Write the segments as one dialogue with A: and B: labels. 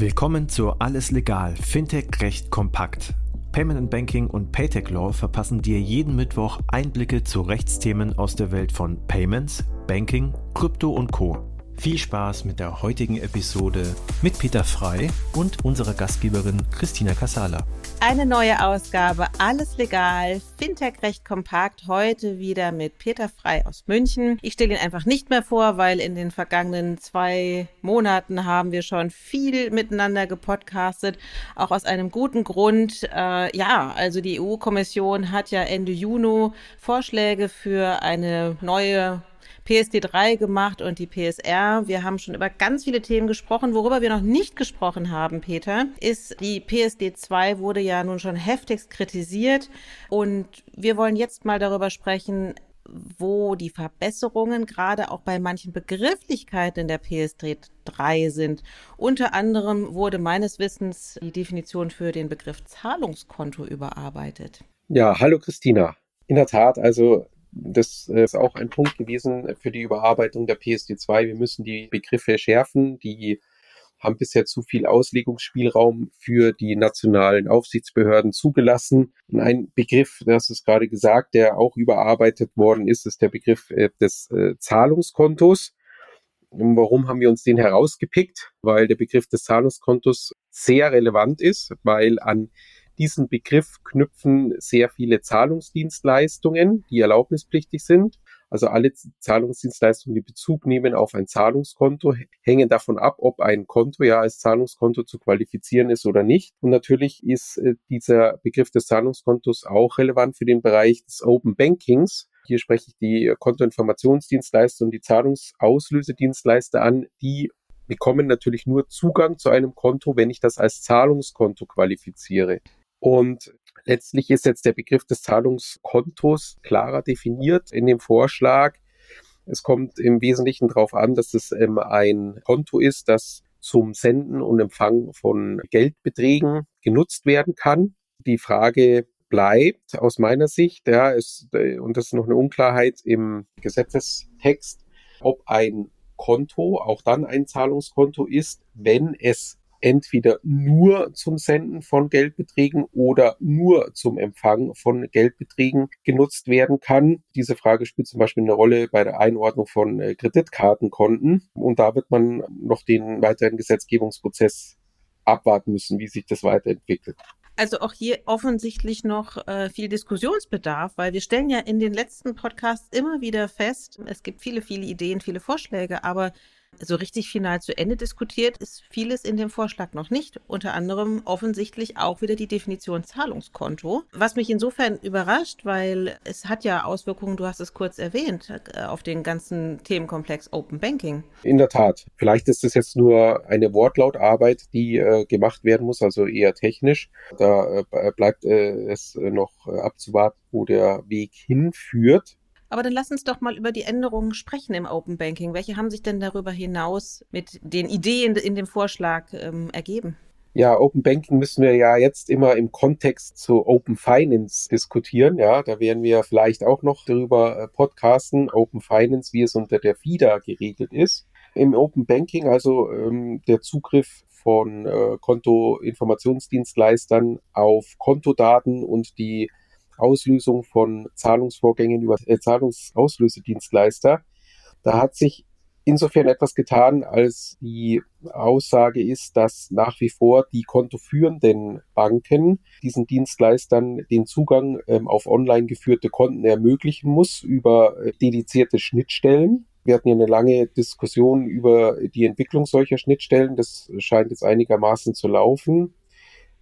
A: Willkommen zu Alles Legal, Fintech Recht kompakt. Payment and Banking und Paytech Law verpassen dir jeden Mittwoch Einblicke zu Rechtsthemen aus der Welt von Payments, Banking, Krypto und Co. Viel Spaß mit der heutigen Episode mit Peter Frei und unserer Gastgeberin Christina Casala.
B: Eine neue Ausgabe, alles legal, Fintech recht kompakt, heute wieder mit Peter Frei aus München. Ich stelle ihn einfach nicht mehr vor, weil in den vergangenen zwei Monaten haben wir schon viel miteinander gepodcastet, auch aus einem guten Grund. Äh, ja, also die EU-Kommission hat ja Ende Juni Vorschläge für eine neue PSD3 gemacht und die PSR. Wir haben schon über ganz viele Themen gesprochen. Worüber wir noch nicht gesprochen haben, Peter, ist die PSD2 wurde ja nun schon heftigst kritisiert und wir wollen jetzt mal darüber sprechen, wo die Verbesserungen gerade auch bei manchen Begrifflichkeiten in der PSD3 sind. Unter anderem wurde meines Wissens die Definition für den Begriff Zahlungskonto überarbeitet.
C: Ja, hallo Christina. In der Tat, also das ist auch ein Punkt gewesen für die Überarbeitung der PSD2. Wir müssen die Begriffe schärfen. Die haben bisher zu viel Auslegungsspielraum für die nationalen Aufsichtsbehörden zugelassen. Und ein Begriff, das ist gerade gesagt, der auch überarbeitet worden ist, ist der Begriff äh, des äh, Zahlungskontos. Warum haben wir uns den herausgepickt? Weil der Begriff des Zahlungskontos sehr relevant ist, weil an diesen Begriff knüpfen sehr viele Zahlungsdienstleistungen, die erlaubnispflichtig sind. Also alle Zahlungsdienstleistungen, die Bezug nehmen auf ein Zahlungskonto, hängen davon ab, ob ein Konto ja als Zahlungskonto zu qualifizieren ist oder nicht. Und natürlich ist äh, dieser Begriff des Zahlungskontos auch relevant für den Bereich des Open Bankings. Hier spreche ich die Kontoinformationsdienstleister und die Zahlungsauslösedienstleister an, die bekommen natürlich nur Zugang zu einem Konto, wenn ich das als Zahlungskonto qualifiziere. Und letztlich ist jetzt der Begriff des Zahlungskontos klarer definiert in dem Vorschlag. Es kommt im Wesentlichen darauf an, dass es ähm, ein Konto ist, das zum Senden und Empfang von Geldbeträgen genutzt werden kann. Die Frage bleibt aus meiner Sicht, ja, ist, äh, und das ist noch eine Unklarheit im Gesetzestext, ob ein Konto auch dann ein Zahlungskonto ist, wenn es entweder nur zum Senden von Geldbeträgen oder nur zum Empfang von Geldbeträgen genutzt werden kann. Diese Frage spielt zum Beispiel eine Rolle bei der Einordnung von äh, Kreditkartenkonten. Und da wird man noch den weiteren Gesetzgebungsprozess abwarten müssen, wie sich das weiterentwickelt.
B: Also auch hier offensichtlich noch äh, viel Diskussionsbedarf, weil wir stellen ja in den letzten Podcasts immer wieder fest, es gibt viele, viele Ideen, viele Vorschläge, aber so richtig final zu Ende diskutiert ist vieles in dem Vorschlag noch nicht. Unter anderem offensichtlich auch wieder die Definition Zahlungskonto. Was mich insofern überrascht, weil es hat ja Auswirkungen, du hast es kurz erwähnt, äh, auf den ganzen Themenkomplex Open Banking.
C: In der Tat. Vielleicht ist es jetzt nur eine Wortlautarbeit, die äh, gemacht werden muss, also eher technisch. Da äh, bleibt äh, es noch äh, abzuwarten, wo der Weg hinführt.
B: Aber dann lass uns doch mal über die Änderungen sprechen im Open Banking. Welche haben sich denn darüber hinaus mit den Ideen in dem Vorschlag ähm, ergeben?
C: Ja, Open Banking müssen wir ja jetzt immer im Kontext zu Open Finance diskutieren. Ja, da werden wir vielleicht auch noch darüber äh, podcasten. Open Finance, wie es unter der FIDA geregelt ist. Im Open Banking, also ähm, der Zugriff von äh, Kontoinformationsdienstleistern auf Kontodaten und die Auslösung von Zahlungsvorgängen über äh, Zahlungsauslösedienstleister. Da hat sich insofern etwas getan, als die Aussage ist, dass nach wie vor die kontoführenden Banken diesen Dienstleistern den Zugang ähm, auf online geführte Konten ermöglichen muss über äh, dedizierte Schnittstellen. Wir hatten ja eine lange Diskussion über die Entwicklung solcher Schnittstellen. Das scheint jetzt einigermaßen zu laufen.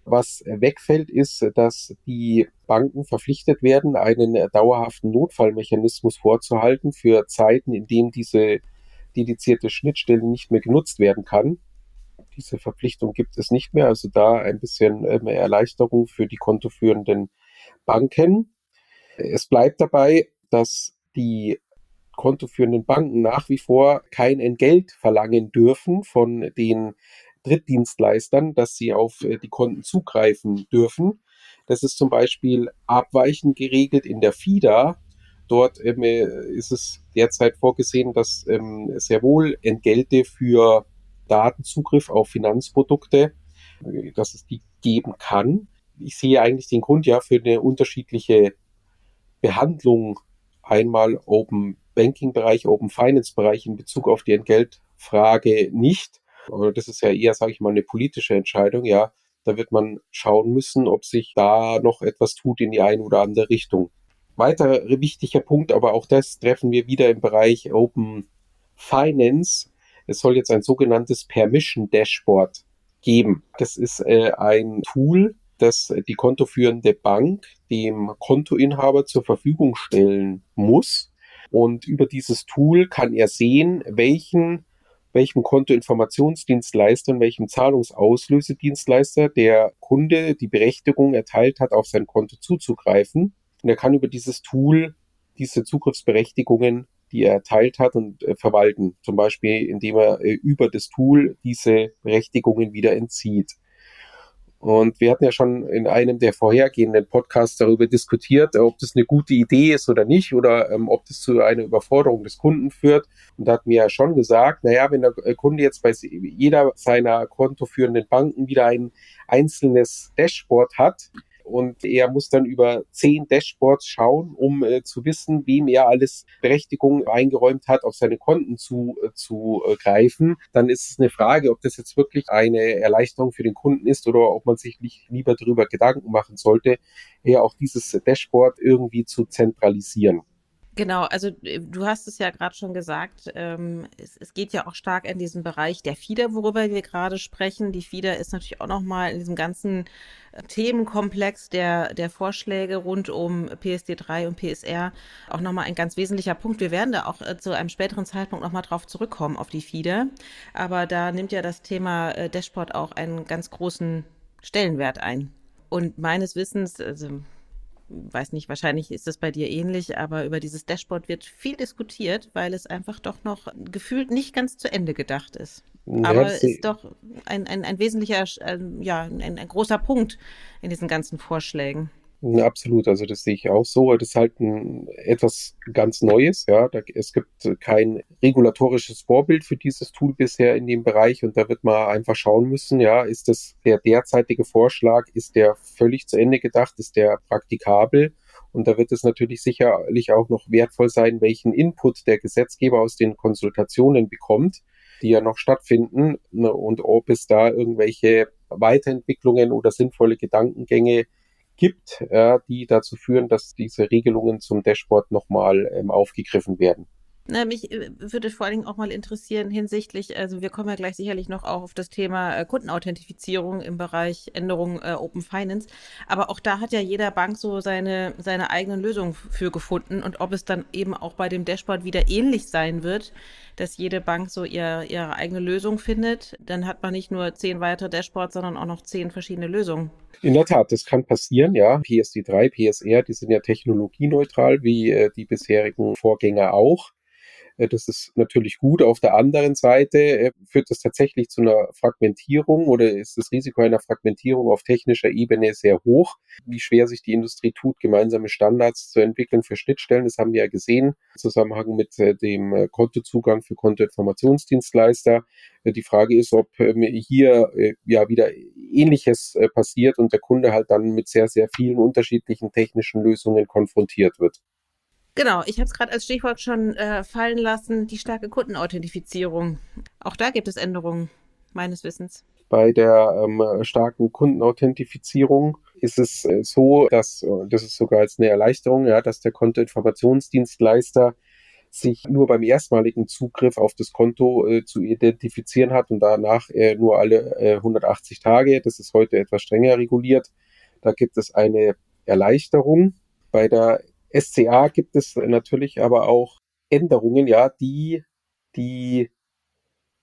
C: Was wegfällt, ist, dass die Banken verpflichtet werden, einen dauerhaften Notfallmechanismus vorzuhalten für Zeiten, in denen diese dedizierte Schnittstelle nicht mehr genutzt werden kann. Diese Verpflichtung gibt es nicht mehr, also da ein bisschen ähm, Erleichterung für die kontoführenden Banken. Es bleibt dabei, dass die kontoführenden Banken nach wie vor kein Entgelt verlangen dürfen von den Drittdienstleistern, dass sie auf äh, die Konten zugreifen dürfen. Das ist zum Beispiel abweichend geregelt in der FIDA. Dort ähm, äh, ist es derzeit vorgesehen, dass ähm, sehr wohl Entgelte für Datenzugriff auf Finanzprodukte, dass es die geben kann. Ich sehe eigentlich den Grund ja für eine unterschiedliche Behandlung einmal Open Banking Bereich, Open Finance Bereich in Bezug auf die Entgeltfrage nicht. Das ist ja eher, sage ich mal, eine politische Entscheidung. Ja, da wird man schauen müssen, ob sich da noch etwas tut in die eine oder andere Richtung. Weiterer wichtiger Punkt, aber auch das treffen wir wieder im Bereich Open Finance. Es soll jetzt ein sogenanntes Permission Dashboard geben. Das ist äh, ein Tool, das die kontoführende Bank dem Kontoinhaber zur Verfügung stellen muss. Und über dieses Tool kann er sehen, welchen welchem Kontoinformationsdienstleister und welchem Zahlungsauslösedienstleister der Kunde die Berechtigung erteilt hat, auf sein Konto zuzugreifen. Und er kann über dieses Tool diese Zugriffsberechtigungen, die er erteilt hat, und äh, verwalten. Zum Beispiel, indem er äh, über das Tool diese Berechtigungen wieder entzieht. Und wir hatten ja schon in einem der vorhergehenden Podcasts darüber diskutiert, ob das eine gute Idee ist oder nicht oder ähm, ob das zu einer Überforderung des Kunden führt. Und da hat mir ja schon gesagt, naja, wenn der äh, Kunde jetzt bei jeder seiner kontoführenden Banken wieder ein einzelnes Dashboard hat, und er muss dann über zehn Dashboards schauen, um äh, zu wissen, wem er alles Berechtigung eingeräumt hat, auf seine Konten zu, äh, zu äh, greifen. Dann ist es eine Frage, ob das jetzt wirklich eine Erleichterung für den Kunden ist oder ob man sich nicht lieber darüber Gedanken machen sollte, eher auch dieses Dashboard irgendwie zu zentralisieren.
B: Genau, also äh, du hast es ja gerade schon gesagt, ähm, es, es, geht ja auch stark in diesen Bereich der FIDA, worüber wir gerade sprechen. Die FIDA ist natürlich auch nochmal in diesem ganzen äh, Themenkomplex der, der Vorschläge rund um PSD3 und PSR auch nochmal ein ganz wesentlicher Punkt. Wir werden da auch äh, zu einem späteren Zeitpunkt nochmal drauf zurückkommen, auf die FIDA. Aber da nimmt ja das Thema Dashboard auch einen ganz großen Stellenwert ein. Und meines Wissens, also weiß nicht, wahrscheinlich ist es bei dir ähnlich, aber über dieses Dashboard wird viel diskutiert, weil es einfach doch noch gefühlt nicht ganz zu Ende gedacht ist. Ja, aber es ist doch ein, ein, ein wesentlicher, äh, ja, ein, ein großer Punkt in diesen ganzen Vorschlägen.
C: Absolut, also das sehe ich auch so. Das ist halt ein, etwas ganz Neues. Ja, da, es gibt kein regulatorisches Vorbild für dieses Tool bisher in dem Bereich und da wird man einfach schauen müssen. Ja, ist das der derzeitige Vorschlag, ist der völlig zu Ende gedacht, ist der praktikabel? Und da wird es natürlich sicherlich auch noch wertvoll sein, welchen Input der Gesetzgeber aus den Konsultationen bekommt, die ja noch stattfinden ne, und ob es da irgendwelche Weiterentwicklungen oder sinnvolle Gedankengänge gibt, äh, die dazu führen, dass diese Regelungen zum Dashboard nochmal ähm, aufgegriffen werden.
B: Na, mich äh, würde vor allen Dingen auch mal interessieren hinsichtlich, also wir kommen ja gleich sicherlich noch auch auf das Thema äh, Kundenauthentifizierung im Bereich Änderung äh, Open Finance. Aber auch da hat ja jeder Bank so seine, seine eigenen Lösungen für gefunden. Und ob es dann eben auch bei dem Dashboard wieder ähnlich sein wird, dass jede Bank so ihr, ihre eigene Lösung findet, dann hat man nicht nur zehn weitere Dashboards, sondern auch noch zehn verschiedene Lösungen.
C: In der Tat, das kann passieren, ja. PSD3, PSR, die sind ja technologieneutral, wie äh, die bisherigen Vorgänger auch. Äh, das ist natürlich gut. Auf der anderen Seite äh, führt das tatsächlich zu einer Fragmentierung oder ist das Risiko einer Fragmentierung auf technischer Ebene sehr hoch. Wie schwer sich die Industrie tut, gemeinsame Standards zu entwickeln für Schnittstellen, das haben wir ja gesehen im Zusammenhang mit äh, dem Kontozugang für Kontoinformationsdienstleister. Die Frage ist, ob ähm, hier ja wieder Ähnliches passiert und der Kunde halt dann mit sehr, sehr vielen unterschiedlichen technischen Lösungen konfrontiert wird.
B: Genau, ich habe es gerade als Stichwort schon äh, fallen lassen, die starke Kundenauthentifizierung. Auch da gibt es Änderungen, meines Wissens.
C: Bei der ähm, starken Kundenauthentifizierung ist es äh, so, dass, äh, das ist sogar als eine Erleichterung, ja, dass der Kontoinformationsdienstleister sich nur beim erstmaligen Zugriff auf das Konto äh, zu identifizieren hat und danach äh, nur alle äh, 180 Tage. Das ist heute etwas strenger reguliert. Da gibt es eine Erleichterung. Bei der SCA gibt es natürlich aber auch Änderungen, ja, die die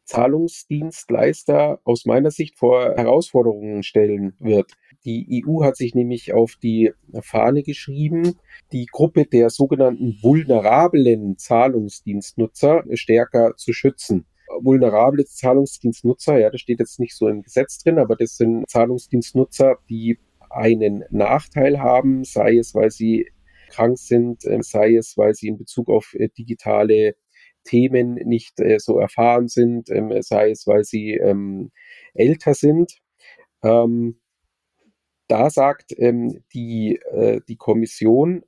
C: Zahlungsdienstleister aus meiner Sicht vor Herausforderungen stellen wird. Die EU hat sich nämlich auf die Fahne geschrieben, die Gruppe der sogenannten vulnerablen Zahlungsdienstnutzer stärker zu schützen. Vulnerable Zahlungsdienstnutzer, ja, das steht jetzt nicht so im Gesetz drin, aber das sind Zahlungsdienstnutzer, die einen Nachteil haben, sei es, weil sie krank sind, äh, sei es, weil sie in Bezug auf äh, digitale Themen nicht äh, so erfahren sind, ähm, sei es, weil sie ähm, älter sind. Ähm, da sagt die, die Kommission,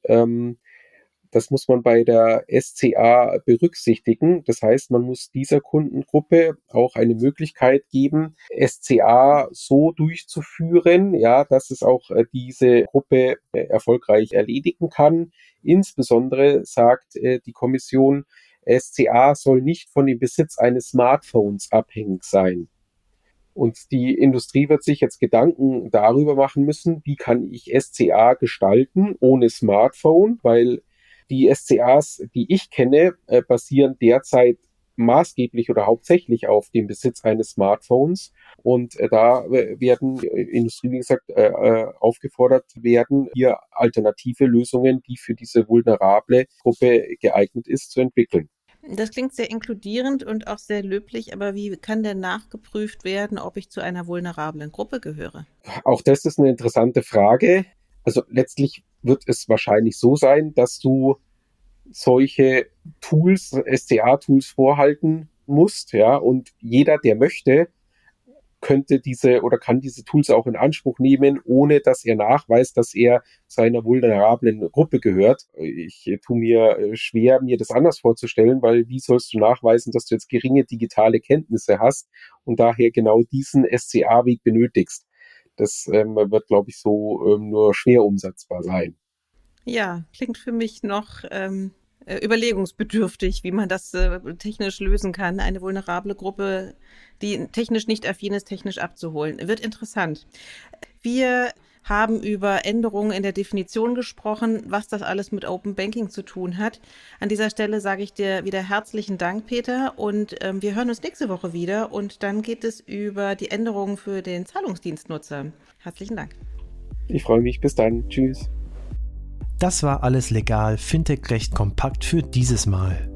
C: das muss man bei der SCA berücksichtigen. Das heißt, man muss dieser Kundengruppe auch eine Möglichkeit geben, SCA so durchzuführen, ja, dass es auch äh, diese Gruppe äh, erfolgreich erledigen kann. Insbesondere sagt äh, die Kommission, SCA soll nicht von dem Besitz eines Smartphones abhängig sein. Und die Industrie wird sich jetzt Gedanken darüber machen müssen, wie kann ich SCA gestalten ohne Smartphone, weil die SCAs, die ich kenne, äh, basieren derzeit maßgeblich oder hauptsächlich auf dem Besitz eines Smartphones. Und äh, da werden äh, Industrie, wie gesagt, äh, äh, aufgefordert werden, hier alternative Lösungen, die für diese vulnerable Gruppe geeignet ist, zu entwickeln.
B: Das klingt sehr inkludierend und auch sehr löblich, aber wie kann denn nachgeprüft werden, ob ich zu einer vulnerablen Gruppe gehöre?
C: Auch das ist eine interessante Frage. Also letztlich wird es wahrscheinlich so sein, dass du solche Tools, SCA-Tools vorhalten musst, ja, und jeder, der möchte, könnte diese oder kann diese Tools auch in Anspruch nehmen, ohne dass er nachweist, dass er zu einer vulnerablen Gruppe gehört. Ich tue mir äh, schwer, mir das anders vorzustellen, weil wie sollst du nachweisen, dass du jetzt geringe digitale Kenntnisse hast und daher genau diesen SCA-Weg benötigst? Das ähm, wird, glaube ich, so ähm, nur schwer umsetzbar sein.
B: Ja, klingt für mich noch ähm, äh, überlegungsbedürftig, wie man das äh, technisch lösen kann, eine vulnerable Gruppe, die technisch nicht affin ist, technisch abzuholen. Wird interessant. Wir haben über Änderungen in der Definition gesprochen, was das alles mit Open Banking zu tun hat. An dieser Stelle sage ich dir wieder herzlichen Dank, Peter, und ähm, wir hören uns nächste Woche wieder und dann geht es über die Änderungen für den Zahlungsdienstnutzer. Herzlichen Dank.
C: Ich freue mich. Bis dann. Tschüss.
A: Das war alles legal, Fintech recht kompakt für dieses Mal.